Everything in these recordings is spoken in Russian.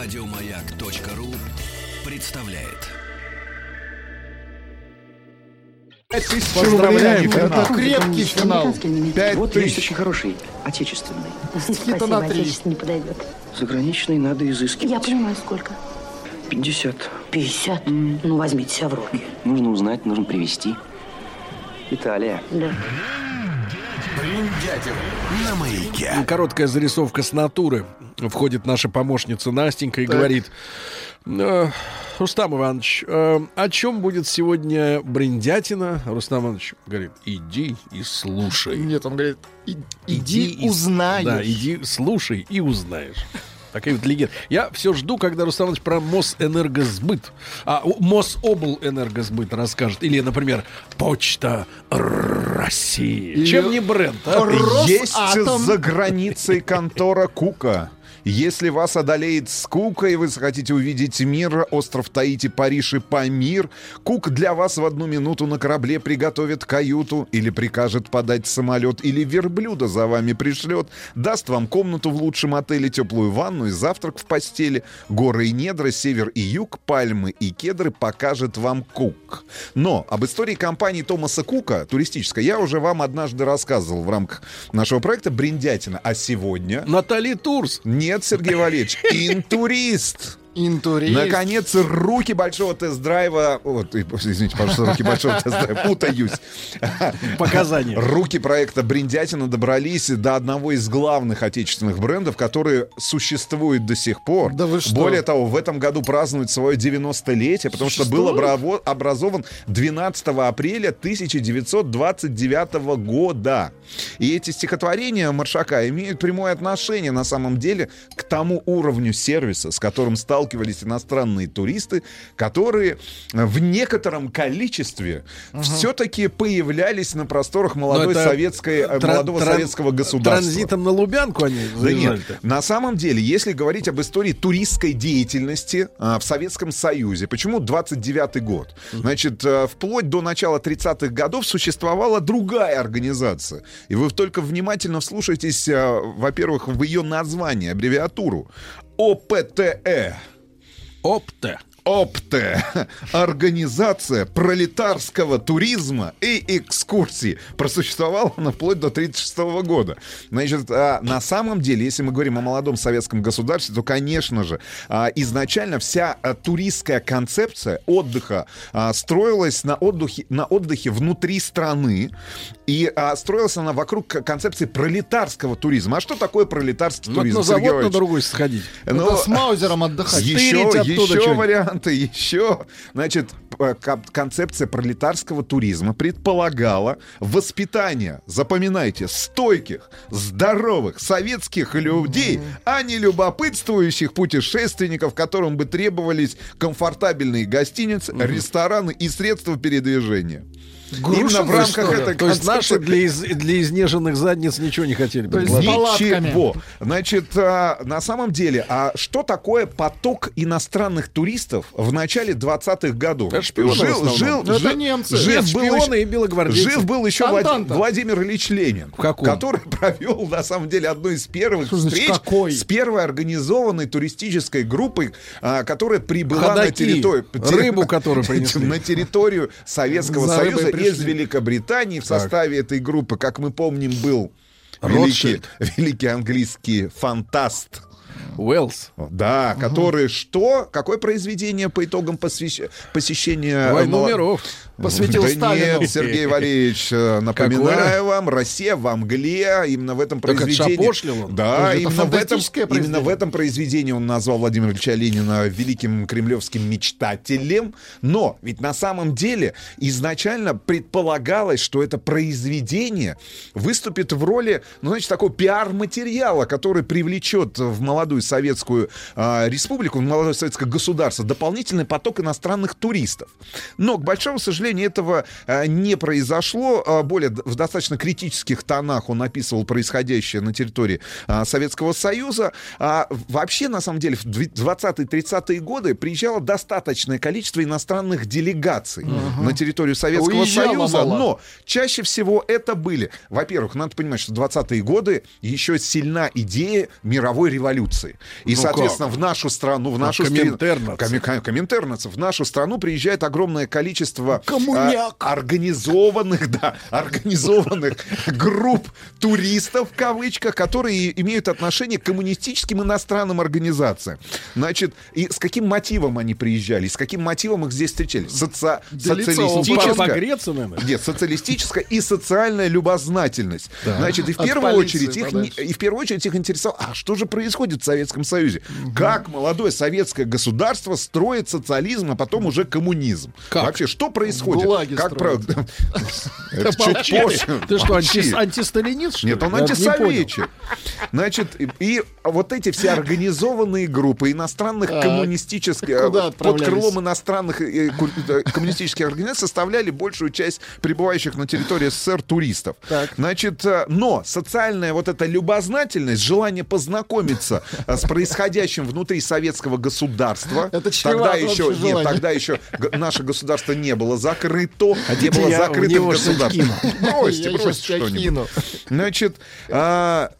Радиомаяк.ру представляет. Пять тысяч Поздравляем, это крепкий финал. Пять Вот есть тысяч. очень хороший, отечественный. Хита на отечественный не подойдет. Заграничный надо изыскивать. Я понимаю, сколько? 50. 50? Ну, возьмите себя в руки. Нужно узнать, нужно привезти. Италия. Да. На маяке. Короткая зарисовка с натуры. Входит наша помощница Настенька и говорит, «Э, Рустам Иванович, э, о чем будет сегодня бриндятина? Рустам Иванович говорит, иди и слушай. Нет, он говорит, «И- иди, и- узнаешь. Да, иди слушай и узнаешь. Такая вот легенда. Я все жду, когда Рустам Иванович про Мосэнергосбыт, а Мособлэнергосбыт расскажет. Или, например, Почта России. Или Чем не бренд, а? Есть за границей контора Кука. Если вас одолеет скука и вы захотите увидеть мир, остров Таити, Париж и Памир, Кук для вас в одну минуту на корабле приготовит каюту или прикажет подать самолет, или верблюда за вами пришлет, даст вам комнату в лучшем отеле, теплую ванну и завтрак в постели, горы и недра, север и юг, пальмы и кедры покажет вам Кук. Но об истории компании Томаса Кука, туристической, я уже вам однажды рассказывал в рамках нашего проекта «Бриндятина». А сегодня... Натали Турс. Нет, Сергей Валерьевич, интурист. Интурист. Наконец, руки большого тест-драйва... Вот, извините, пожалуйста, руки большого тест-драйва. Путаюсь. Показания. Руки проекта «Бриндятина» добрались до одного из главных отечественных брендов, которые существуют до сих пор. Да вы что? Более того, в этом году празднует свое 90-летие, потому что был обраво- образован 12 апреля 1929 года. И эти стихотворения Маршака имеют прямое отношение, на самом деле, к тому уровню сервиса, с которым сталкивались иностранные туристы, которые э, в некотором количестве все-таки появлялись на просторах молодой это советской, э, Тран- молодого тран- советского государства. Транзитом на Лубянку они Да нет, на самом деле, если говорить об истории туристской деятельности а, в Советском Союзе, почему 29-й год? Значит, а, вплоть до начала 30-х годов существовала другая организация. И вы только внимательно вслушайтесь, а, во-первых, в ее название, аббревиатуру. ОПТЭ. Опта. ОПТЭ. Организация пролетарского туризма и экскурсий. Просуществовала она вплоть до 1936 года. Значит, а, на самом деле, если мы говорим о молодом советском государстве, то, конечно же, а, изначально вся а, туристская концепция отдыха строилась на отдыхе, на отдыхе внутри страны. И а, строилась она вокруг концепции пролетарского туризма. А что такое пролетарский Вот туризм? на завод на Валерьевич? другой сходить. Это Ну, с Маузером отдыхать. еще, еще варианты, еще. Значит, концепция пролетарского туризма предполагала воспитание, запоминайте, стойких, здоровых советских людей, а не любопытствующих путешественников, которым бы требовались комфортабельные гостиницы, рестораны и средства передвижения. Именно в рамках этой То есть наши для, из- для изнеженных задниц ничего не хотели. Ничего. Значит, а, на самом деле, а что такое поток иностранных туристов в начале 20-х годов? Это шпионы жил, жил, Ну, это жил- немцы. жив Нет, был шпионы еще- и белогвардейцы. Жив был еще Влад- Антанта. Владимир Ильич Ленин, В каком? который провел, на самом деле, одну из первых Что значит встреч какой? с первой организованной туристической группой, а, которая прибыла на Ходаки. территорию... Рыбу, которую принесли. На территорию Советского За Союза. Из Великобритании. В составе этой группы, как мы помним, был великий, великий английский фантаст. Уэллс. Да, который что? Какое произведение по итогам посвящ- посещения... Войну мало- миров. Посвятил да Сталину. нет, Сергей Валерьевич, э, напоминаю вам, Россия во мгле, именно в этом Так произведении... он. Да, Это именно в, этом, именно в этом произведении он назвал Владимира Ильича Ленина великим кремлевским мечтателем. Но ведь на самом деле изначально предполагалось, что это произведение выступит в роли, ну, значит, такого пиар-материала, который привлечет в молодую советскую а, республику, молодое советское государство дополнительный поток иностранных туристов. Но, к большому сожалению, этого а, не произошло. А, Более в достаточно критических тонах он описывал происходящее на территории а, Советского Союза. А, Вообще, на самом деле, в дви- 20-30-е годы приезжало достаточное количество иностранных делегаций на территорию Советского Уезжало Союза. мало. Но чаще всего это были, во-первых, надо понимать, что 20-е годы еще сильна идея мировой революции. И, Ну соответственно, как? в нашу страну, в нашу страну... коминтерновцы. Коми- ком- коминтерновцев. В нашу страну приезжает огромное количество а, организованных, да, организованных групп туристов, в кавычках, которые имеют отношение к коммунистическим иностранным организациям. Значит, и с каким мотивом они приезжали, с каким мотивом их здесь встречали? Соци-. Погреться, наверное. Нет, социалистическая и социальная любознательность. Значит, и в первую полиции очередь их и в первую очередь их интересовало, а что же происходит в Советском Союзе? Как молодое советское государство строит социализм, а потом уже коммунизм? Как? Вообще, что происходит? ГУЛАГи как Это чуть позже. Ты что, антисталинист, Нет, он антисоветчик. Значит, и, вот эти все организованные группы иностранных коммунистических, э, под крылом иностранных э, э, коммунистических организаций составляли большую часть пребывающих на территории СССР туристов. Значит, но социальная вот эта любознательность, желание познакомиться с происходящим внутри советского государства. Это тогда еще, нет, тогда еще наше государство не было закрыто, не Хотите, было закрытым государством. Бросьте, бросьте что-нибудь. Значит, а,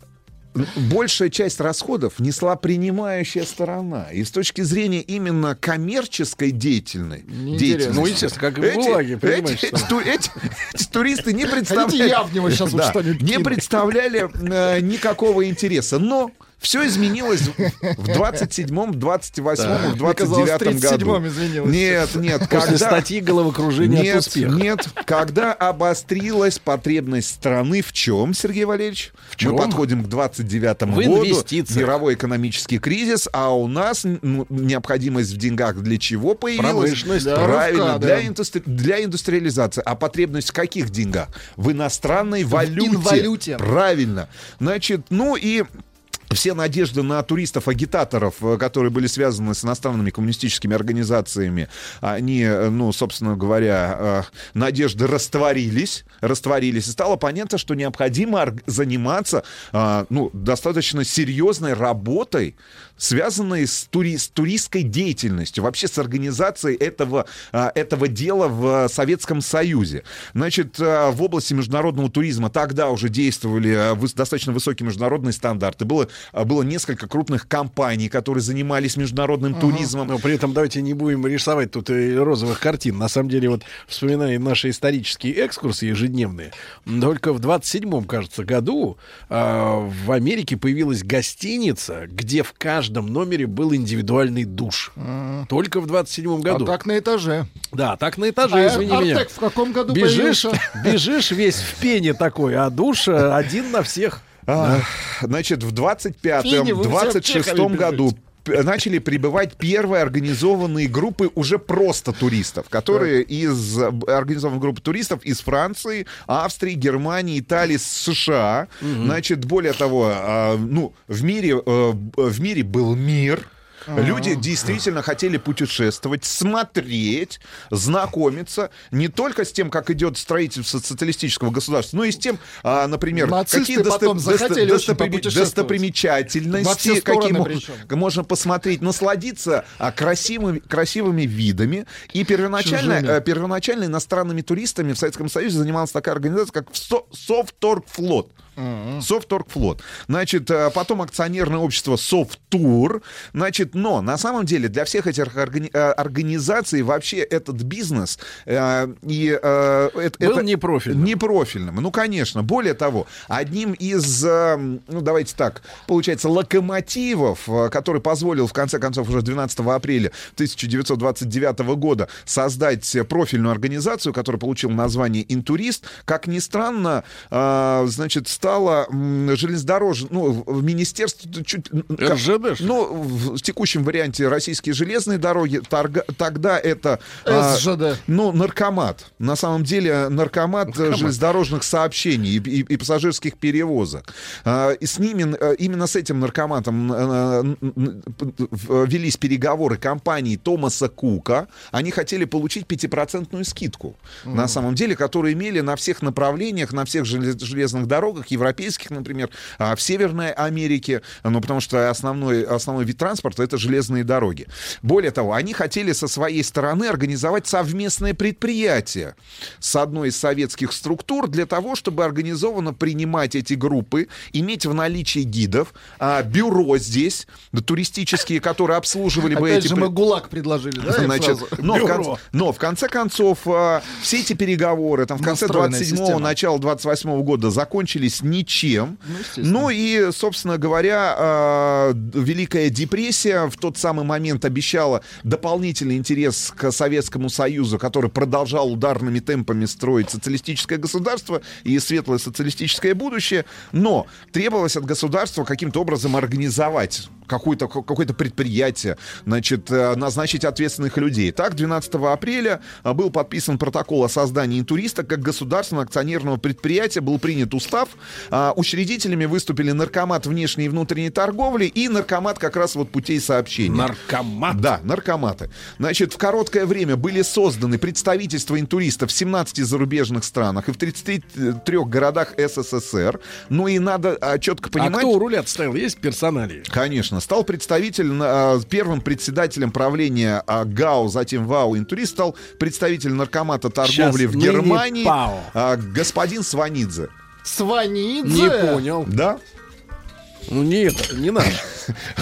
большая часть расходов несла принимающая сторона. И с точки зрения именно коммерческой деятельной, Неинтересно. деятельности. Ну, естественно, как и в эти- ГУЛАГе, эти, эти ту- эти- эти туристы не представляли... я в него вот Да, что-нибудь Не кину. представляли э, никакого интереса. Но все изменилось в 27-м, 28-м, в Мне казалось, в 29-м году. 37-м изменилось. Нет, нет. После статьи головокружения нет, от успеха. Нет, когда обострилась потребность страны в чем, Сергей Валерьевич? В чем? Мы подходим к 29 В году. инвестициях. Мировой экономический кризис, а у нас ну, необходимость в деньгах для чего появилась? Промышленность. Правильно, для, да. индустри- для индустриализации. А потребность в каких деньгах? В иностранной валюте. инвалюте. Правильно. Значит, ну и все надежды на туристов-агитаторов, э, которые были связаны с иностранными коммунистическими организациями, они, э, ну, собственно говоря, э, надежды растворились, растворились, и стало понятно, что необходимо заниматься, ну, достаточно серьезной работой, связанной с, тури- с туристской деятельностью, вообще с организацией этого, а, этого дела в Советском Союзе. Значит, а, в области международного туризма тогда уже действовали а, достаточно высокие международные стандарты. Было, было несколько крупных компаний, которые занимались международным туризмом. Но при этом давайте не будем рисовать тут и розовых картин. На самом деле, вот вспоминая наши исторические экскурсы ежедневные, только в 27-м, кажется, году в Америке появилась гостиница, где в каждом номере был индивидуальный душ. Только в 27-м А году. так на этаже. Да, так на этаже, А извини меня. Артек в каком году Бежишь, появился? бежишь весь в пене такой, а душ э, один на всех. А, Значит, в Фини, 25-м, вы все 26 аптеками году п- начали прибывать первые организованные группы уже просто туристов, которые из организованных групп туристов из Франции, Австрии, Германии, Италии, США. Значит, более того, а, ну, в мире, э, в мире был мир. Люди действительно хотели путешествовать, смотреть, знакомиться не только с тем, как идет строительство социалистического государства, но и с тем, а, например, Нацисты какие досто- досто- попутешествовать. достопримечательности, какие мо- можно посмотреть, насладиться а, красивыми, красивыми видами. И первоначально, э, первоначально иностранными туристами в Советском Союзе занималась такая организация, как Со- Совторгфлот. Совторгфлот. Значит, э, потом акционерное общество Софтур. Значит, но на самом деле для всех этих органи- э, организаций вообще этот бизнес э, и э, это, Был это непрофильным. непрофильным. Ну, конечно. Более того, одним из, э, ну, давайте так, получается, локомотивов, э, который позволил, в конце концов, уже 12 апреля 1929 года создать профильную организацию, которая получила название «Интурист», как ни странно, э, значит, стало м, железнодорожное, ну, в- министерство чуть... РЖД? Ну, в в текущем варианте российские железные дороги, торга- тогда это... а, СЖД. ну, наркомат. На самом деле наркомат, э, железнодорожных сообщений и, и- и пассажирских перевозок. А, И с ними, э, именно с этим наркоматом в- велись переговоры компании Томаса Кука. Они хотели получить 5% скидку, на самом деле, которую имели на всех направлениях, на всех желез- железных дорогах, европейских, например, а, в Северной Америке, ну, потому что основной, основной вид транспорта — это железные дороги. Более того, они хотели со своей стороны организовать совместное предприятие с одной из советских структур для того, чтобы организованно принимать эти группы, иметь в наличии гидов, а, бюро здесь, да, туристические, которые обслуживали бы Опять эти... же мы ГУЛАГ предложили, да? Значит, но, в конце, но в конце концов а, все эти переговоры там в конце Настроенная 27-го, система. начала 28-го года закончились ничем. Ну. Ну и, собственно говоря, а, Великая депрессия в тот самый момент обещала дополнительный интерес к Советскому Союзу, который продолжал ударными темпами строить социалистическое государство и светлое социалистическое будущее, но требовалось от государства каким-то образом организовать какое-то какое-то предприятие, значит, э, назначить ответственных людей. Так, 12 апреля э, был подписан протокол о создании интуриста как государственного акционерного предприятия, был принят устав. А, Учредителями выступили наркомат внешней и внутренней торговли и наркомат как раз вот путей сообщения. Наркомат. Да, наркоматы. Значит, в короткое время были созданы представительства интуристов в 17 зарубежных странах и в 33 городах СССР. Ну и надо а, четко А понимать... кто у руля стоял? Есть персоналии? Конечно. Стал представитель, а, первым председателем правления а, ГАУ, затем ВАУ «Интурист», стал представитель наркомата торговли Сейчас в Германии, ПАО. а, господин Сванидзе. Сванидзе. Не понял. Да? Ну не это, не наш.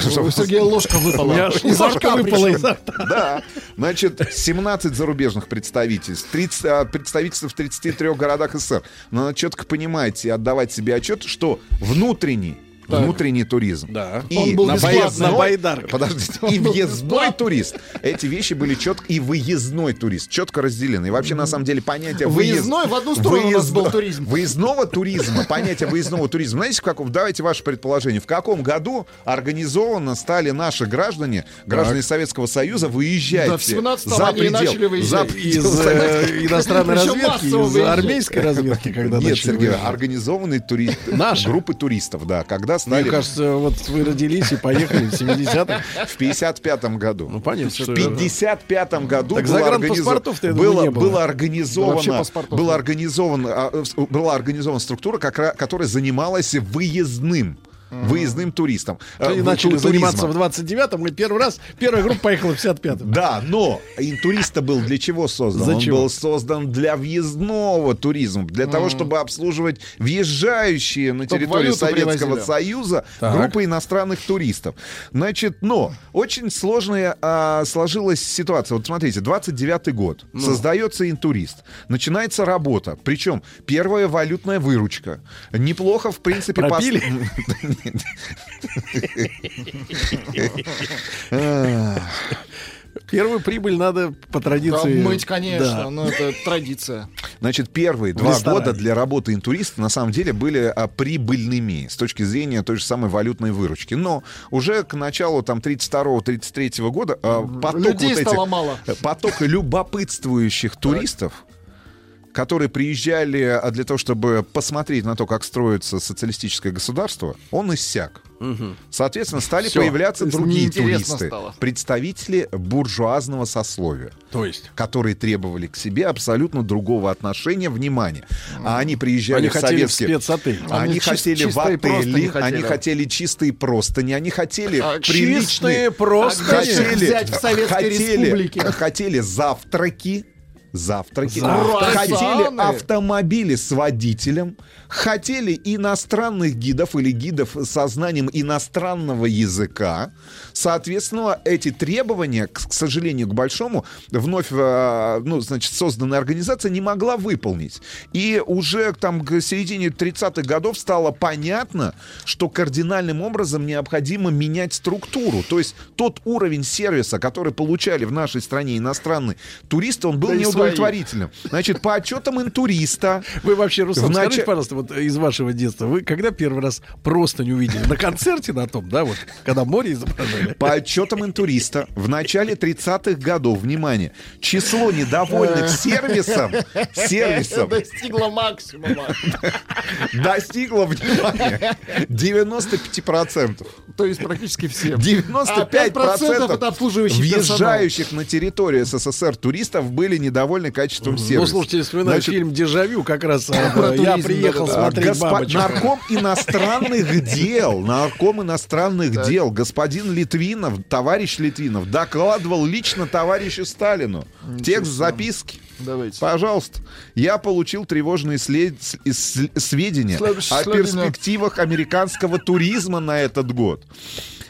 У Сергея ложка выпала. ложка рта выпала. Да. Значит, 17 зарубежных представительств, 30, а, представительств в 33 городах СССР. Но надо четко понимать и отдавать себе отчет, что внутренний внутренний туризм. Да. И Он был На на байдарках. Подождите. И въездной турист. Эти вещи были четко... И выездной турист. Четко разделены. И вообще, на самом деле, понятие... выезд- Выездной в одну сторону у нас был туризм. Выездного туризма, понятие выездного туризма. Знаете, в каком, давайте ваше предположение. В каком году организованно стали наши граждане, граждане Советского Союза, выезжать Да, в 17-м за предел- начали выезжать. за Из э, иностранной разведки, из выезжать. армейской разведки, когда Нет, начали Сергей, выезжать. организованные тури... Наши? группы туристов, да, когда Мне стали кажется, вот вы родились и поехали в 70-х. в 55 году. Ну, понятно, В что... 55 году Так было, Да организовано, паспортов было а, э, была организована структура, которая занималась выездным выездным туристом. э, Они в- начали туризмом. заниматься в 29-м, и первый раз, первая группа поехала в 55-м. Да, но интурист был для чего создан? Для Он был создан для въездного туризма, для того, чтобы обслуживать въезжающие на Чтоб территорию Советского привозили. Союза Так. группы иностранных туристов. Значит, но очень сложная а, сложилась ситуация. Вот смотрите, 29-й год. Ну. Создается интурист. Начинается работа. Причем первая валютная выручка. Неплохо, в принципе, пос- Пропили? Первую прибыль надо по традиции... Мыть, конечно, Да. но это традиция. Значит, первые два ресторане. года для работы интуриста на самом деле были а, прибыльными с точки зрения той же самой валютной выручки. Но уже к началу там 32-33 года а, поток Людей вот этих- стало мало. поток любопытствующих туристов, которые приезжали а, для того, чтобы посмотреть на то, как строится социалистическое государство, он иссяк. Соответственно, стали Всё. появляться другие туристы, стало. представители буржуазного сословия То есть... которые требовали к себе абсолютно другого отношения, внимания. А они приезжали Они в советские... спецотель. Они, Они чис- хотели в чистые простыни отели, хотели. они хотели чистые простыни, они хотели А, приличные... Чистые просто... Хотели- взять в Советской хотели, Республике. хотели завтраки, завтраки, Завтраки. хотели Круассаны. автомобили с водителем, хотели иностранных гидов или гидов со знанием иностранного языка. Соответственно, эти требования, к, к сожалению, к большому, вновь, э, ну, значит, созданная организация не могла выполнить. И уже там к середине 30-х годов стало понятно, что кардинальным образом необходимо менять структуру. То есть тот уровень сервиса, который получали в нашей стране иностранные туристы, он был Да и неудовлетворительным. Удовлетворительным. Значит, по отчетам интуриста... Вы вообще, Руслан, В нач- скажите, пожалуйста, вот из вашего детства, вы когда первый раз просто не увидели? На концерте на том, да, вот, когда море изображали? По отчетам интуриста, в начале 30-х годов, внимание, число недовольных сервисом, сервисом Достигла максимума. достигло, внимание, 95%. То есть практически все. 95% 5% это обслуживающий въезжающих на территорию СССР туристов были недовольны качеством сервиса. Ну, слушайте, вспоминаю Значит, фильм «Дежавю», как раз э, я приехал смотреть Госпо-. Нарком иностранных дел, нарком иностранных дел, господин Литвинов, товарищ Литвинов, докладывал лично товарищу Сталину. Текст записки. Давайте. Пожалуйста, я получил тревожные след- сведения Следующее о перспективах американского туризма на этот год.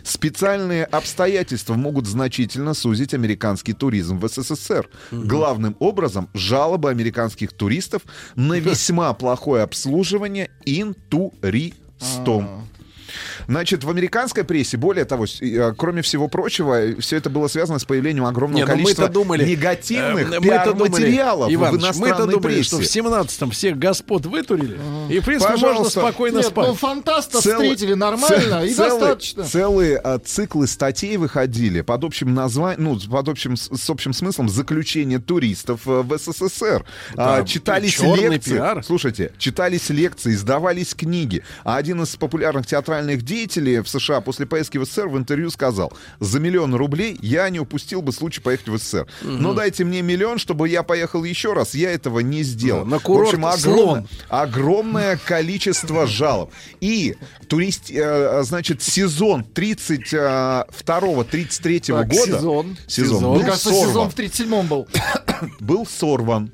Специальные обстоятельства могут значительно сузить американский туризм в СССР. Главным образом жалобы американских туристов на весьма плохое обслуживание интуристом. Значит, в американской прессе, более того, э, кроме всего прочего, все это было связано с появлением огромного Не, ну количества думали, негативных э, пиар-материалов в иностранной думали, прессе. что в 17-м всех господ вытурили, и, в принципе, можно Пожалуйста. спокойно Нет, спать. ну фантаста Целый- встретили нормально и целый- достаточно. Целые а, циклы статей выходили под общим названием, ну, под общим, с общим смыслом заключение туристов э, в СССР. А, Да, читались чёрный лекции. пиар. Слушайте, читались лекции, издавались книги. А один из популярных театральных деятелей в США после поездки в СССР в интервью сказал, за миллион рублей я не упустил бы случай поехать в СССР. Но дайте мне миллион, чтобы я поехал еще раз. Я этого не сделал. Да, на в курорт общем, огромное, огромное количество жалоб. И турист, э, значит, сезон 32-33 Так, года сезон. сезон Сезон. был Мне кажется, сорван. сезон в 37-м был. был сорван.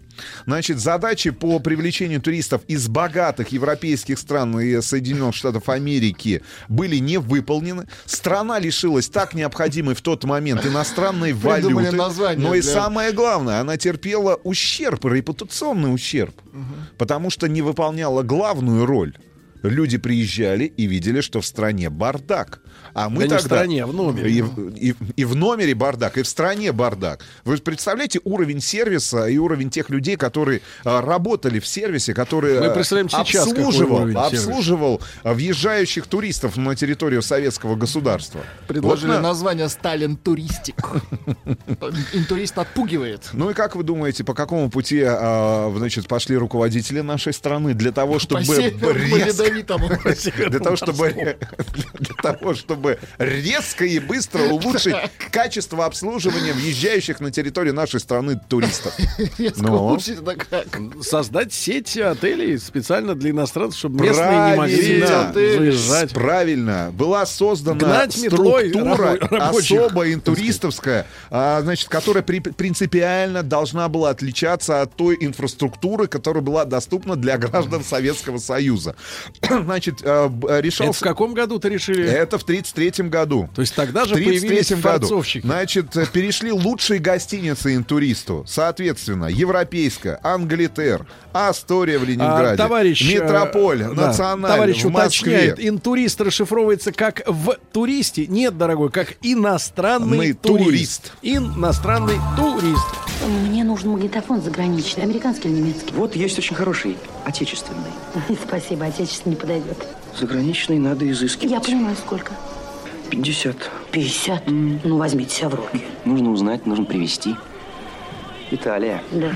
Значит, задачи по привлечению туристов из богатых европейских стран и Соединенных Штатов Америки были не выполнены. Страна лишилась так необходимой в тот момент иностранной Придумали валюты. Но и для- самое главное, она терпела ущерб, репутационный ущерб. Потому что не выполняла главную роль. Люди приезжали и видели, что в стране бардак. А мы Да не в тогда... стране, а в номере. И, в- и- и в номере бардак, и в стране бардак. Вы представляете уровень сервиса и уровень тех людей, которые а, работали в сервисе, которые Мы а, представляем сейчас, обслуживал, обслуживал въезжающих туристов на территорию советского государства. Предложили Вот на- название Сталин Туристик. Интурист отпугивает. Ну и как вы думаете, по какому пути, а, значит, пошли руководители нашей страны для того, чтобы резко. Для того, чтобы, для того, чтобы резко и быстро улучшить качество обслуживания въезжающих на территорию нашей страны туристов. Резко Ну. улучшить это как? Создать сеть отелей специально для иностранцев, чтобы местные не могли Правильно. заезжать. Правильно. Была создана структура особая интуристовская, а, значит, которая при- принципиально должна была отличаться от той инфраструктуры, которая была доступна для граждан Советского Союза. Значит, а, б- Это в решался... каком году ты решили? Это в 33 году. То есть тогда же появились 33 году. Значит, э, перешли лучшие гостиницы интуристу. Соответственно, Европейская, Англитер, Астория в Ленинграде, А, товарищ, э, Метрополь, да, Националь товарищ в Москве. уточняет, интурист расшифровывается как в туристе. Нет, дорогой, как иностранный Мы турист. турист. Иностранный турист. Мне нужен магнитофон заграничный, американский или немецкий? Вот есть очень хороший, отечественный. Спасибо, отечественный подойдет. Заграничный надо Я изыскивать. понимаю, сколько? 50. 50? Ну, возьмите себя в руки. Нужно узнать, нужно привезти. Италия. Да.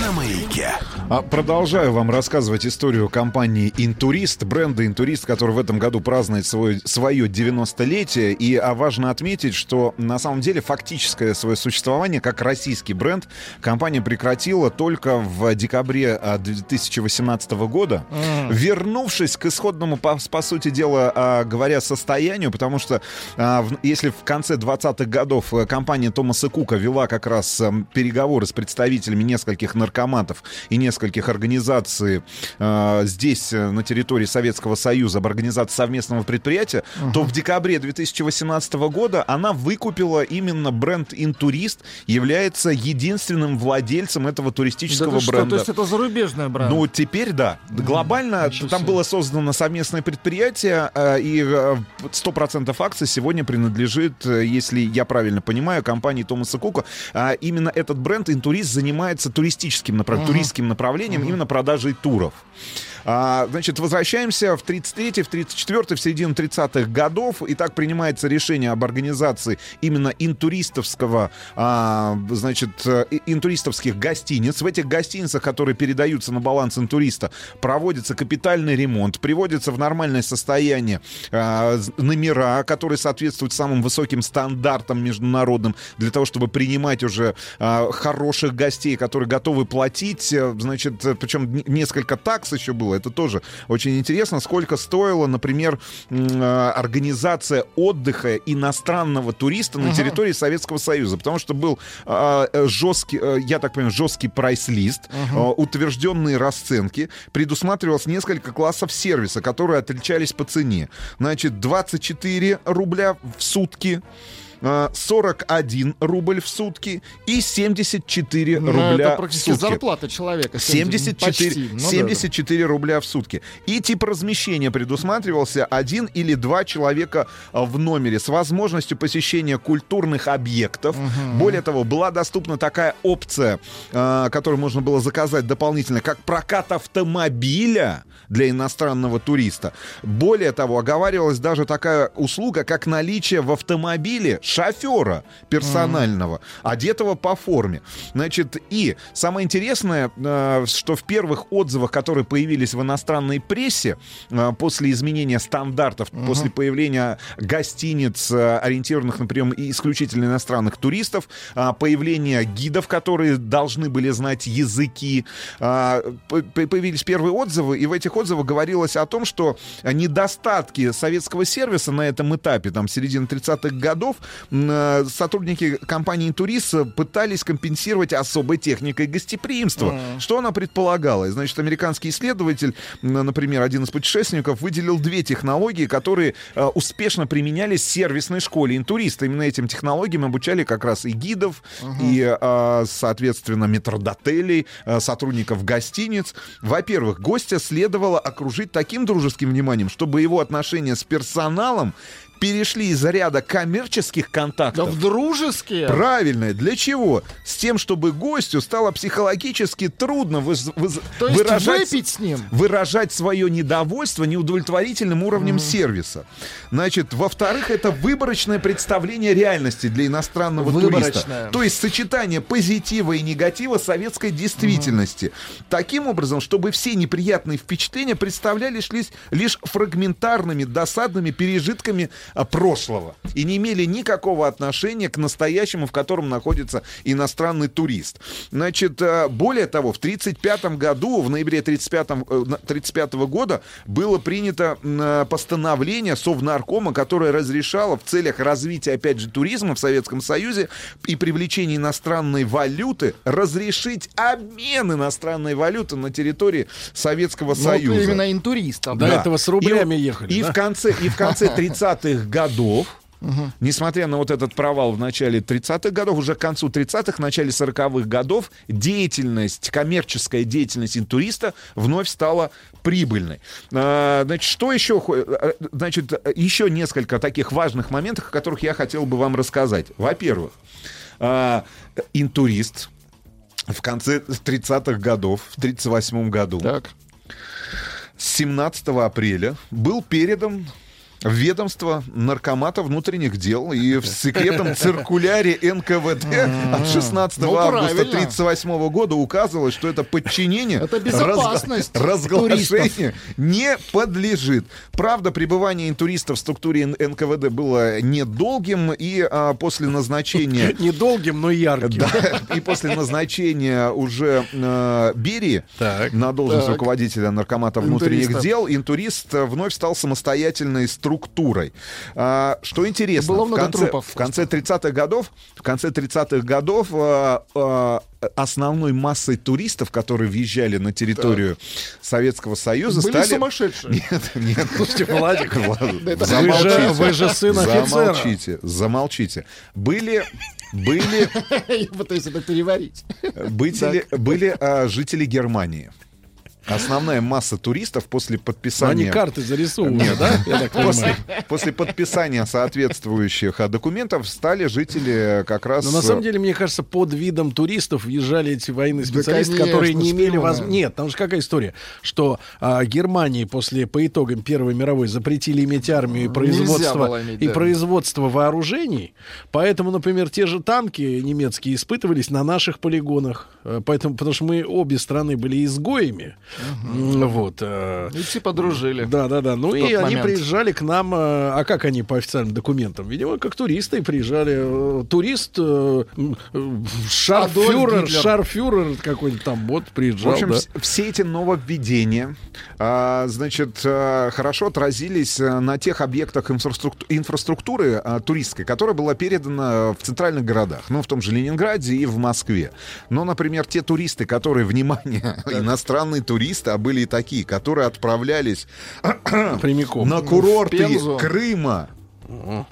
На маяке. А продолжаю вам рассказывать историю компании «Интурист», бренда «Интурист», который в этом году празднует свой, свое 90-летие. И а, важно отметить, что на самом деле фактическое свое существование как российский бренд компания прекратила только в декабре а, 2018 года, вернувшись к исходному, по, по сути дела, а, говоря, состоянию, потому что а, если в конце 20-х годов э, компания Томаса Кука вела как раз эм, переговоры с с представителями нескольких наркоматов и нескольких организаций э, здесь, э, на территории Советского Союза, об организации совместного предприятия, то в декабре 2018 года она выкупила именно бренд «Интурист», является единственным владельцем этого Да туристического что, бренда. то есть это зарубежная бренд? Ну, теперь да. Глобально ничего там было создано совместное предприятие, э, и э, 100% акций сегодня принадлежит, э, если я правильно понимаю, компании Томаса Кука. А именно этот бренд «Интурист» занимается туристическим направлением, туристским направлением, именно продажей туров. А, значит, возвращаемся в 33 в 34 в середину 30-х годов. И так принимается решение об организации именно интуристовского, а, значит, э, интуристовских гостиниц. В этих гостиницах, которые передаются на баланс интуриста, проводится капитальный ремонт, приводится в нормальное состояние а, номера, которые соответствуют самым высоким стандартам международным, для того, чтобы принимать уже а, хороших гостей, которые готовы платить. э, Значит, э, причем несколько такс еще было. Это тоже очень интересно. Сколько стоила, например, э, организация отдыха иностранного туриста на территории Советского Союза. Потому что был а, э, жесткий, э, я так понимаю, жесткий прайс-лист, утвержденные расценки. Предусматривалось несколько классов сервиса, которые отличались по цене. Значит, 24 рубля в сутки. Э, 41 рубль в сутки и 74 Ну, рубля это в практически сутки. зарплата человека. 74, Почти. Ну да, 74 рубля в сутки. И тип размещения предусматривался один или два человека а, в номере с возможностью посещения культурных объектов. Более того, была доступна такая опция, а, которую можно было заказать дополнительно, как прокат автомобиля для иностранного туриста. Более того, оговаривалась даже такая услуга, как наличие в автомобиле шофера персонального, одетого по форме. Значит, и самое интересное, э, что в первых отзывах, которые появились в иностранной прессе э, после изменения стандартов, после появления гостиниц, э, ориентированных на прием исключительно иностранных туристов, появления гидов, которые должны были знать языки, по- по- появились первые отзывы, и в этих отзывах говорилось о том, что недостатки советского сервиса на этом этапе, там, середины 30-х годов, сотрудники компании «Турист» пытались компенсировать особой техникой гостеприимства. Что она предполагала? Значит, американский исследователь, например, один из путешественников, выделил две технологии, которые э, успешно применялись в сервисной школе интуриста. Именно этим технологиям обучали как раз и гидов, и, э, соответственно, метрдотелей, э, сотрудников гостиниц. Во-первых, гостя следовало окружить таким дружеским вниманием, чтобы его отношения с персоналом перешли из ряда коммерческих Да контактов в дружеские. Правильно. Для чего? С тем, чтобы гостю стало психологически трудно выз- выз- То есть выражать, выпить с ним. выражать свое недовольство неудовлетворительным уровнем сервиса. Значит, во-вторых, это выборочное представление реальности для иностранного Выборочное. туриста. То есть сочетание позитива и негатива советской действительности. Таким образом, чтобы все неприятные впечатления представлялись лишь, лишь фрагментарными, досадными пережитками прошлого и не имели никакого отношения к настоящему, в котором находится иностранный турист. Значит, э, более того, в 1935 году, в ноябре 1935 года было принято э, постановление Совнаркома, которое разрешало в целях развития, опять же, туризма в Советском Союзе и привлечения иностранной валюты разрешить обмен иностранной валюты на территории Советского Ну, вот Союза. именно интуристов. До этого с рублями И- ехали, И да? в конце, и в конце 30-х годов, несмотря на вот этот провал в начале 30-х годов, уже к концу 30-х, начале 40-х годов, деятельность, коммерческая деятельность интуриста вновь стала прибыльной. А, Значит, что еще? хо- э, Значит, еще несколько таких важных моментов, о которых я хотел бы вам рассказать. Во-первых, а, интурист в конце 30-х годов, в 38 году, Так. с 17 апреля был передан ведомство наркомата внутренних дел и в секретном циркуляре НКВД от 16 Ну, августа правильно. 1938 года указывалось, что это подчинение Это безопасность разг- разглашению не подлежит. Правда, пребывание интуристов в структуре НКВД было недолгим, и а, после назначения Недолгим, но ярким. да, и после назначения уже э, Берии Так. на должность Так. руководителя наркомата внутренних дел, интурист вновь стал самостоятельной структурой инфраструктурой. А, что интересно, Было в конце, трупов. в конце 30-х годов, в конце 30-х годов а, а, основной массой туристов, которые въезжали на территорию Советского Союза, Были стали... сумасшедшие. Нет, нет. Слушайте, Владик, Замолчите. вы же сын офицера. Замолчите, замолчите. Были, были, Я пытаюсь это переварить. были, были а, жители Германии. Основная масса туристов после Они подписания... карты зарисовывали, да? Я так После, понимаю. после подписания соответствующих документов стали жители как раз... Но на самом деле, мне кажется, под видом туристов въезжали эти военные специалисты, конечно, которые не имели возможности. Нет, там же какая история, что а, Германии после по итогам Первой мировой запретили иметь армию и производство иметь, и да. производство вооружений, поэтому, например, те же танки немецкие испытывались на наших полигонах, Э, поэтому потому что мы обе страны были изгоями, М, вот. э, И все подружили. да, да, да. Ну В и тот они момент. приезжали к нам. э, А как они по официальным документам? Видимо, как туристы приезжали. Э, Турист, шарфюрер, шарфюрер какой-нибудь там вот В приезжал. общем, да. вс- все эти нововведения, а, значит, хорошо отразились на тех объектах инфраструкту- инфраструктуры туристской, которая была передана в центральных городах, ну, в том же Ленинграде и в Москве. Но, например, те туристы, которые, внимание, иностранные туристы, а были и такие, которые отправлялись Прямиком. на курорты. Крыма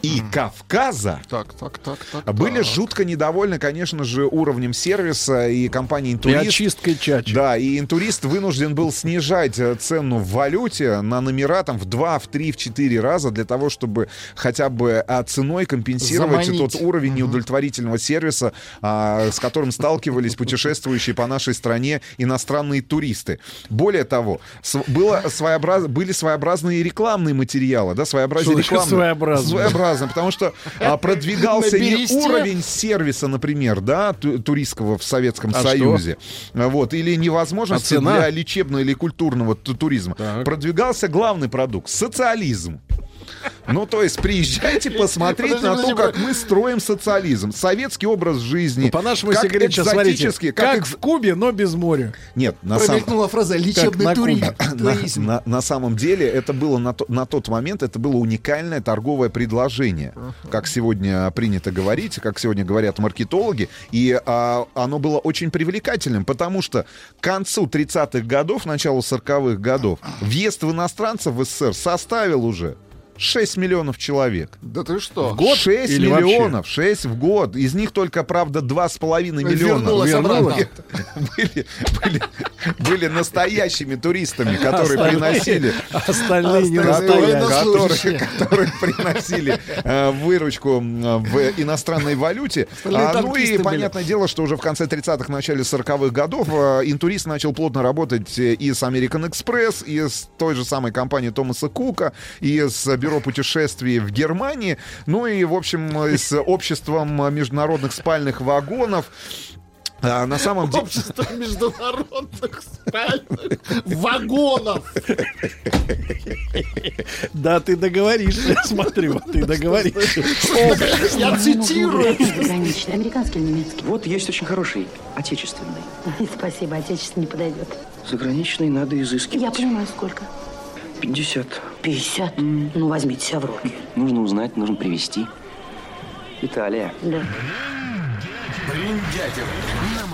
и Кавказа, Так, так, так, так. Были так. жутко недовольны, конечно же, уровнем сервиса и компании И «Интурист». очисткой чачи. Да, и интурист вынужден был снижать э, цену в валюте на номера там в 2, в 3, в 4 раза для того, чтобы хотя бы а, ценой компенсировать Заманить. тот уровень неудовлетворительного сервиса, а, с которым сталкивались путешествующие по нашей стране иностранные туристы. Более того, было своеобраз... были своеобразные рекламные материалы, да, значит рекламные. своеобразные? Своеобразно, потому что а, продвигался не уровень сервиса, например, да, ту- туристского в Советском А Союзе, А, вот, или невозможности А цена? для лечебного или культурного ту- туризма. Так. Продвигался главный продукт — социализм. Ну, то есть, приезжайте посмотреть Подожди, на подожди, то, как мы строим социализм. Советский образ жизни. Ну, по-нашему, как если говорить, сейчас смотрите, как, как... экз- в Кубе, но без моря. Нет, на самом... Фраза «лечебный на туризм». На, туризм». на- на самом деле это было на, то- на тот момент это было уникальное торговое предложение, как сегодня принято говорить, как сегодня говорят маркетологи, и а, оно было очень привлекательным, потому что к концу 30-х годов, началу 40-х годов въезд в иностранцев в СССР составил уже 6 миллионов человек. Да ты что? В год 6 или миллионов, 6 в год. Из них только, правда, 2,5 миллиона Вернулось обратно. были, были, были настоящими туристами, которые приносили Остальные не Остальные настоящие. военнослужащие. которые, которые приносили э, выручку в иностранной валюте. Остальные А, ну и были. понятное дело, что уже в конце 30-х, начале 40-х годов э, интурист начал плотно работать э, и с American Express, и с той же самой компанией Томаса Кука, и с бюро путешествий в Германии, ну и, в общем, с обществом международных спальных вагонов. А, на самом деле... Общество международных спальных вагонов. Да, ты договоришься, я смотрю, ты договоришься. Я цитирую. Заграничный, американский или немецкий? Вот есть очень хороший, отечественный. Спасибо, отечественный не подойдет. Заграничный надо изыскивать. Я понимаю, сколько? 50. 50. Ну, возьмите себя в руки. Нужно узнать, нужно привезти. Италия. Да. Бриндятин на маяке.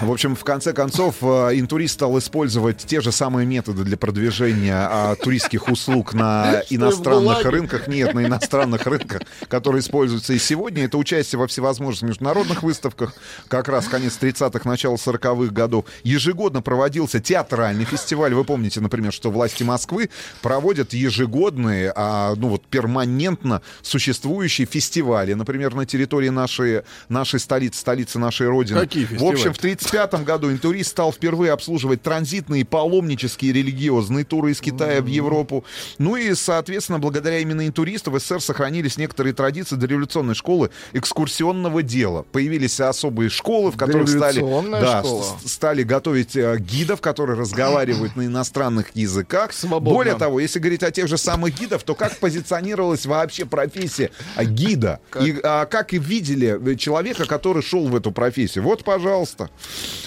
В общем, в конце концов, э, интурист стал использовать те же самые методы для продвижения а, туристских услуг на в иностранных рынках. Нет, на иностранных рынках, которые используются и сегодня. Это участие во всевозможных международных выставках. Как раз конец 30-х, начало 40-х годов. Ежегодно проводился театральный фестиваль. Вы помните, например, что власти Москвы проводят ежегодные, а, ну вот перманентно существующие фестивали. Например, на территории нашей, нашей столицы, столицы нашей Родины. Какие В фестивали? общем, в 1935 году интурист стал впервые обслуживать транзитные паломнические религиозные туры из Китая в Европу. Ну и, соответственно, благодаря именно интуристу в СССР сохранились некоторые традиции дореволюционной школы экскурсионного дела. Появились особые школы, в которых стали, да, стали готовить э, гидов, которые разговаривают на иностранных языках. Свободно. Более того, если говорить о тех же самых гидов, то как позиционировалась вообще профессия гида? И а, как и видели человека, который шел в эту профессию? Вот, пожалуйста.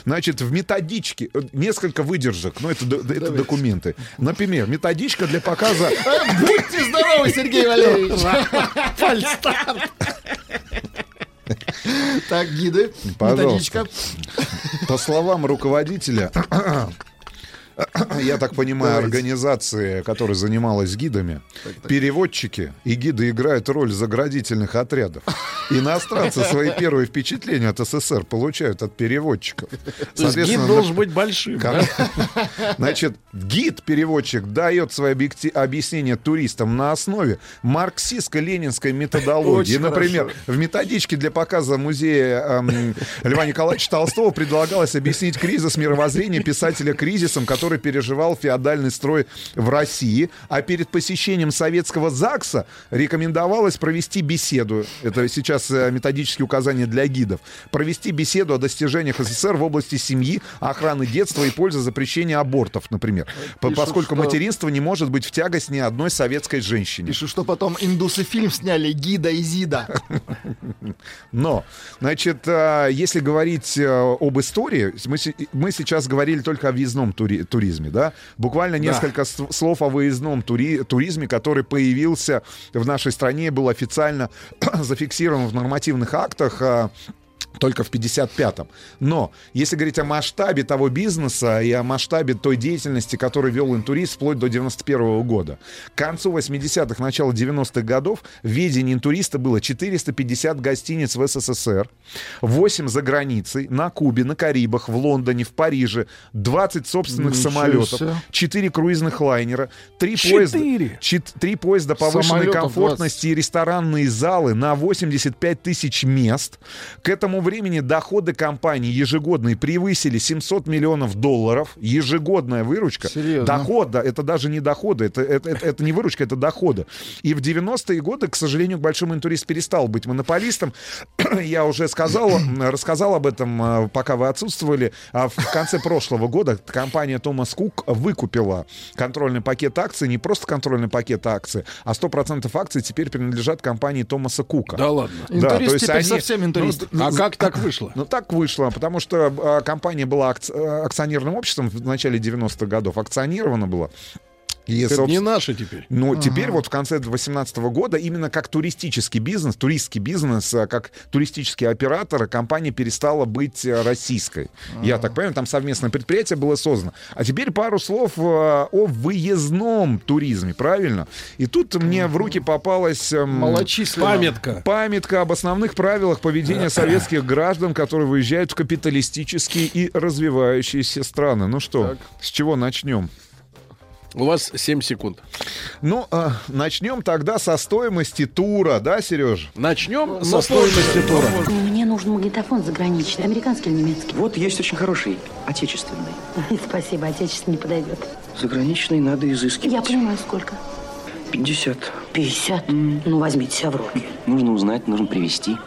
Значит, в методичке э, несколько выдержек, но это, д- это документы. Например, методичка для показа... Э, Будьте здоровы, Сергей Валерьевич. Так, гиды, Пожалуйста. методичка. По словам руководителя, я так понимаю, Давайте. организации, которая занималась гидами, переводчики и гиды играют роль заградительных отрядов. Иностранцы свои первые впечатления от СССР получают от переводчиков. Есть гид Соответственно, должен быть большим. да? как- Значит, гид-переводчик дает свои объекти- объяснения туристам на основе марксистско-ленинской методологии. Очень Например, хорошо. в методичке для показа музея эм, Льва Николаевича Толстого предлагалось объяснить кризис мировоззрения писателя кризисом, который переживал феодальный строй в России. А перед посещением советского ЗАГСа рекомендовалось провести беседу. Это сейчас э, методические указания для гидов. Провести беседу о достижениях СССР в области семьи, охраны детства и пользы запрещения абортов, например. Пишут, Поскольку что- материнство не может быть в тягость ни одной советской женщине. Пишу, что потом индусы фильм сняли «Гида и Зида». Но, значит, э, если говорить э, об истории, мы, се- мы сейчас говорили только о въездном тури- туризме, да? Буквально несколько с- слов о выездном тури- туризме, который появился в нашей стране, был официально зафиксирован в нормативных актах. Только в 55-м. Но если говорить о масштабе того бизнеса и о масштабе той деятельности, которую вел интурист вплоть до 91 года. К концу 80-х, начало 90-х годов в ведении интуриста было 450 гостиниц в СССР, 8 за границей, на Кубе, на Карибах, в Лондоне, в Париже, 20 собственных Ничего самолетов, себе. 4 круизных лайнера, 3 Четыре? поезда, чет- три поезда повышенной Самолетов комфортности и ресторанные залы на 85 тысяч мест. К этому времени доходы компании ежегодные превысили 700 миллионов долларов. Ежегодная выручка. Серьезно? Доход, да, это даже не доходы, это, это, это- это не выручка, это доходы. И в 90-е годы, к сожалению, большой интурист перестал быть монополистом. Я уже сказал, рассказал об этом, а, пока вы отсутствовали. А В конце прошлого года компания Томас Кук выкупила контрольный пакет акций, не просто контрольный пакет акций, а 100% акций теперь принадлежат компании Томаса Кука. Да ладно. Да, Интурист то есть теперь они- совсем интурист. Ну, А как так вышло? ну, так вышло, потому что а, компания была а, акционерным обществом в начале 90-х годов, акционирована была. И, Это не собственно, наши теперь. ну, теперь вот в конце 2018 года именно как туристический бизнес, туристский бизнес, а, как туристический оператор, компания перестала быть а, российской. Я так понимаю, там совместное предприятие было создано. А теперь пару слов а, о выездном туризме, правильно? И тут мне в руки попалась... м, Малочисленно. Памятка. Памятка об основных правилах поведения советских граждан, которые выезжают в капиталистические и развивающиеся страны. Ну что, с чего начнем? У вас 7 секунд. Ну, а, начнем тогда со стоимости тура, да, Сереж? Начнем со стоимости тура. Мне нужен магнитофон заграничный, американский или немецкий. Вот есть очень хороший, отечественный. Спасибо, отечественный не подойдет. Заграничный надо Я изыскивать. понимаю, сколько. 50. 50. Ну, возьмите себя в руки. Нужно узнать, нужно привезти.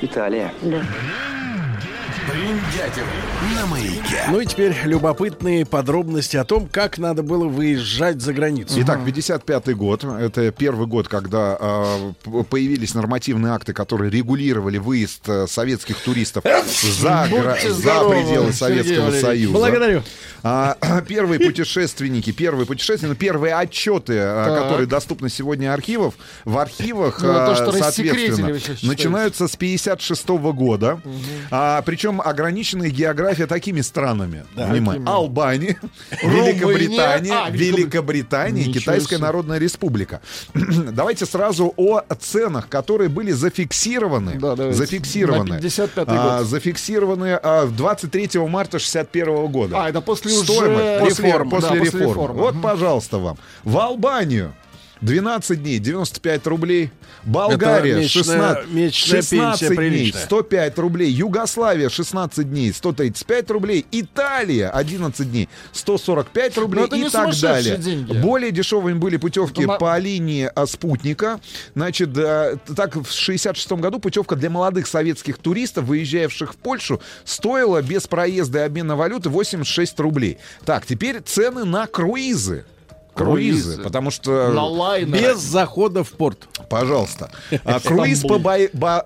Италия. Да. На маяке. Ну и теперь любопытные подробности о том, как надо было выезжать за границу. Итак, 55 год. Это первый год, когда а, п- появились нормативные акты, которые регулировали выезд а, советских туристов за, гра- за пределы Советского. Союза. Благодарю. А, первые путешественники, первые путешественники, ну, первые отчеты, а, Так. которые доступны сегодня архивов, в архивах, Ну, то, а, что соответственно, начинаются с 56 года. А, причем ограниченная география такими странами. Внимание. Какими? Албания. Великобритания, А, Великобритания и Китайская себе. Народная Республика. Давайте сразу о ценах, которые были зафиксированы. Да, давайте. зафиксированы. На 55-й А, год. зафиксированы а, 23 марта 61 года. А, это после уже Стоимость после, реформ. после Да, после реформы. реформы. Вот, пожалуйста, вам. В Албанию 12 дней 95 рублей. Болгария месячная- 16, месячная 16 пенсия дней приличная. 105 рублей. Югославия 16 дней 135 рублей. Италия 11 дней 145 рублей и так далее. деньги. Более дешевыми были путевки на- по линии а, спутника. Значит, э, так в 66 году путевка для молодых советских туристов, выезжавших в Польшу, стоила без проезда и обмена валюты 86 рублей. Так, теперь цены на круизы. Круизы, Круизы. потому что На. Без захода в порт. Пожалуйста. А, круиз по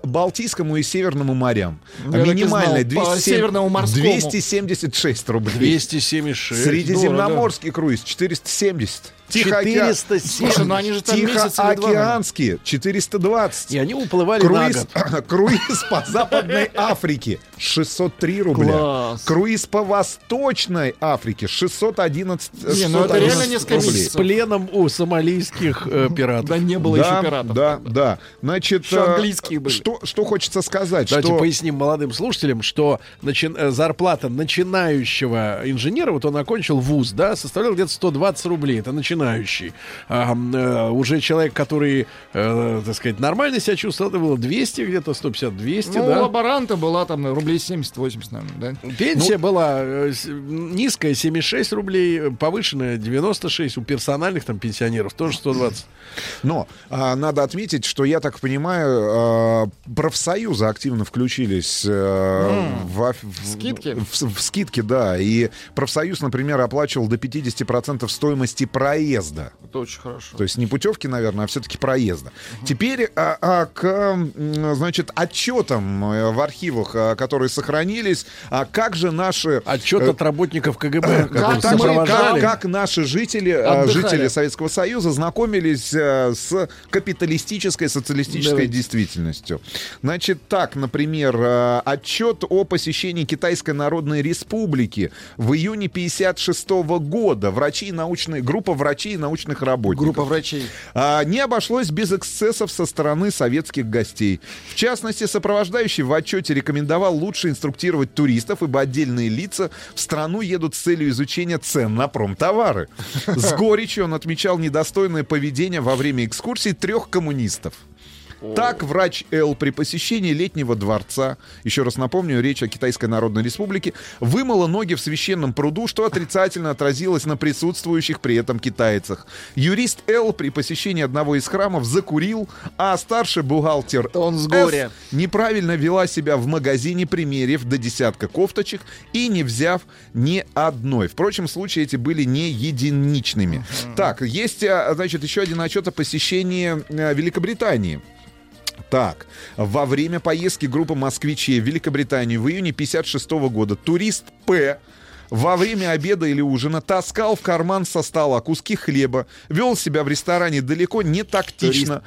Балтийскому и Северному морям. Минимальный знал, по 207 Северному морскому. 276 рублей. 276. Средиземноморский круиз 470. Тихоокеан- 470. Слушай, ну они же там. Тихоокеанский 420. И они уплывали на Круиз, год. круиз по Западной Африке 603 рубля. Класс. Круиз по Восточной Африке 611 Не, ну это 611 реально несколько рублей. С пленом у сомалийских э, пиратов. Да не было да, еще пиратов. Да, да. Значит, Еще э, английские были. Что, что хочется сказать, Давайте что... поясним молодым слушателям, что начи- э, зарплата начинающего инженера, вот он окончил вуз, да, составляла где-то 120 рублей. Это начинающий. А, м, э, уже человек, который, э, так сказать, нормально себя чувствовал, это было 200 где-то, 150-200, Ну, у да. лаборанта была там ну, рублей 70-80, наверное, да? Пенсия была э, низкая 76 рублей, повышенная 96, у персональных там пенсионеров тоже 120. Но а, надо отметить, что, я так понимаю, а, профсоюзы активно включились э, в, оф- в- Скидки? В, в скидки, да. И профсоюз, например, оплачивал до 50% стоимости проезда. Это очень хорошо. То есть не путевки, наверное, а все-таки проезда. Теперь а, а, к, значит, отчетам э, в архивах, а, которые сохранились, а как же наши... Отчет э, от работников КГБ, как наши жители, Отдыхали. жители Советского Союза знакомились э, с капиталистической социалистической Давайте. действительностью. Значит, так, например, э, отчет о посещении Китайской Народной Республики в июне 56 года. Врачи и научные, группа врачей и научных работников. Группа врачей. А, не обошлось без эксцессов со стороны советских гостей. В частности, сопровождающий в отчете рекомендовал лучше инструктировать туристов, ибо отдельные лица в страну едут с целью изучения цен на промтовары. С горечью он отмечал недостойное поведение во время экскурсий трех коммунистов. Так врач Л при посещении летнего дворца, еще раз напомню, речь о Китайской Народной Республике, вымыла ноги в священном пруду, что отрицательно отразилось на присутствующих при этом китайцах. Юрист Л при посещении одного из храмов закурил, а старший бухгалтер Он с С горя. неправильно вела себя в магазине, примерив до десятка кофточек и не взяв ни одной. Впрочем, случаи эти были не единичными. Так, есть, а, значит, еще один отчет о посещении э, Великобритании. Так, во время поездки группы москвичей в Великобританию в июне 56 года турист П во время обеда или ужина таскал в карман со стола куски хлеба, вел себя в ресторане далеко не тактично.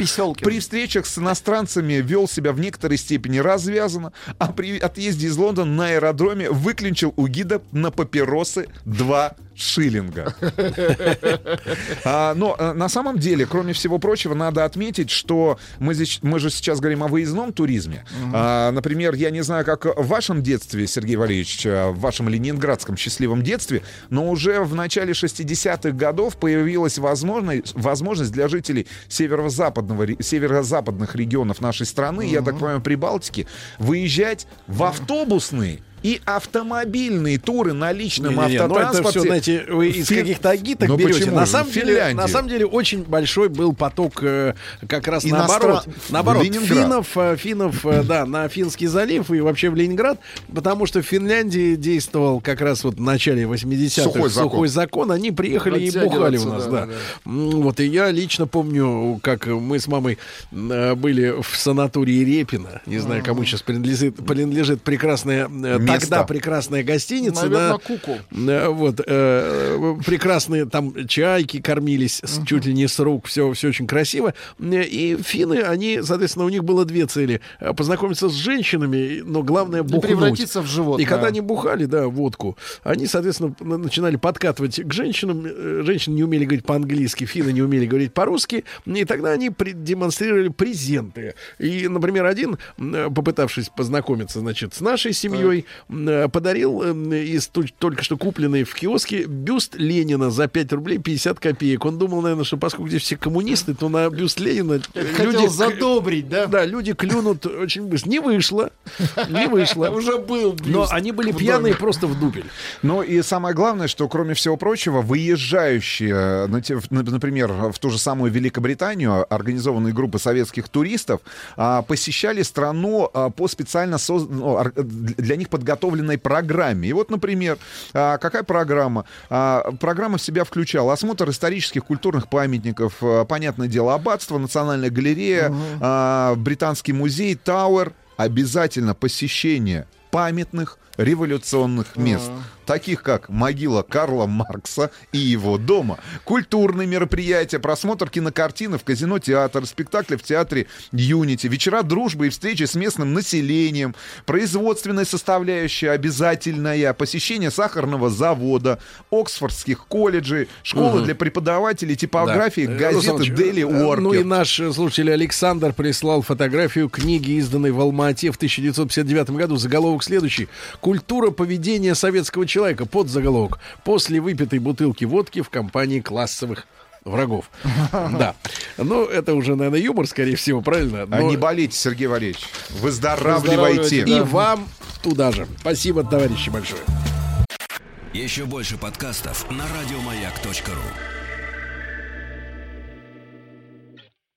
При встречах с иностранцами вел себя в некоторой степени развязанно, а при отъезде из Лондона на аэродроме выклинчил у гида на папиросы два шиллинга. А, Но э, на самом деле, кроме всего прочего, надо отметить, что мы, здесь, мы же сейчас говорим о выездном туризме. А, Например, я не знаю, как в вашем детстве, Сергей Валерьевич, э, в вашем ленинградском счастливом детстве, но уже в начале 60-х годов появилась возможность, возможность для жителей северо-западного, северо-западных регионов нашей страны, я так понимаю, Прибалтики, выезжать в автобусные и автомобильные туры на личном Не-не-не, ну это автотранспорте. все, знаете, вы из Фи- каких-то агиток Ну берете. почему На самом, деле, на самом деле очень большой был поток э, как раз Иностран- наоборот. Наоборот, Ленинград. финнов, э, финнов, э, да, на Финский залив и вообще в Ленинград, потому что в Финляндии действовал как раз вот в начале 80-х Сухой сухой, закон. закон. Они приехали и бухали у нас, да. да, М, Вот, и я лично помню, как мы с мамой были в санатории Репина. Не знаю, кому сейчас принадлежит, принадлежит прекрасная, Место. тогда прекрасная гостиница. Наверное, да. куку. Э, Вот, э, прекрасные там чайки кормились с- чуть ли не с рук, все, все очень красиво. Э, И финны, они, соответственно, у них было две цели. Э, Познакомиться с женщинами, но главное И бухнуть. превратиться в животное. И когда они бухали, да, водку, они, соответственно, на- начинали подкатывать к женщинам. Э, Женщины не умели говорить по-английски, финны не умели говорить по-русски. И тогда они демонстрировали презенты. И, например, один, э, попытавшись познакомиться, значит, с нашей семьей, э, подарил э, из только что купленной в киоске бюст Ленина за 5 рублей 50 копеек. Он думал, наверное, что поскольку здесь все коммунисты, то на бюст Ленина э, Хотел люди... задобрить, да? Да, люди клюнут очень быстро. Не вышло. Не вышло. Уже был Но бюст они были пьяные просто в дупель. Ну и самое главное, что кроме всего прочего, выезжающие, на- например, в ту же самую Великобританию, организованные группы советских туристов а, посещали страну а, по специально соз- ор- для них подготовленной программе. И вот, например, а, какая программа? А, Программа в себя включала осмотр исторических культурных памятников, а, понятное дело, аббатство, Национальная галерея, а, Британский музей, Тауэр, обязательно посещение памятных революционных мест, таких как могила Карла Маркса и его дома, культурные мероприятия, просмотр кинокартины в казино-театр, спектакли в театре Юнити, вечера дружбы и встречи с местным населением, производственная составляющая обязательная, посещение сахарного завода, Оксфордских колледжей, школы для преподавателей типографии, Да. Э, газеты Ильич, Daily э. Ну и наш слушатель Александр прислал фотографию книги, изданной в Алма-Ате в 1959 году. Заголовок следующий. «Культура поведения советского человека». Под заголовок. «После выпитой бутылки водки в компании классовых врагов». Да. Ну, это уже, наверное, юмор, скорее всего, правильно? А Но не болейте, Сергей Валерьевич. Выздоравливайте. И вам туда же. Спасибо, товарищи, большое. Еще больше подкастов на радиомаяк.ру.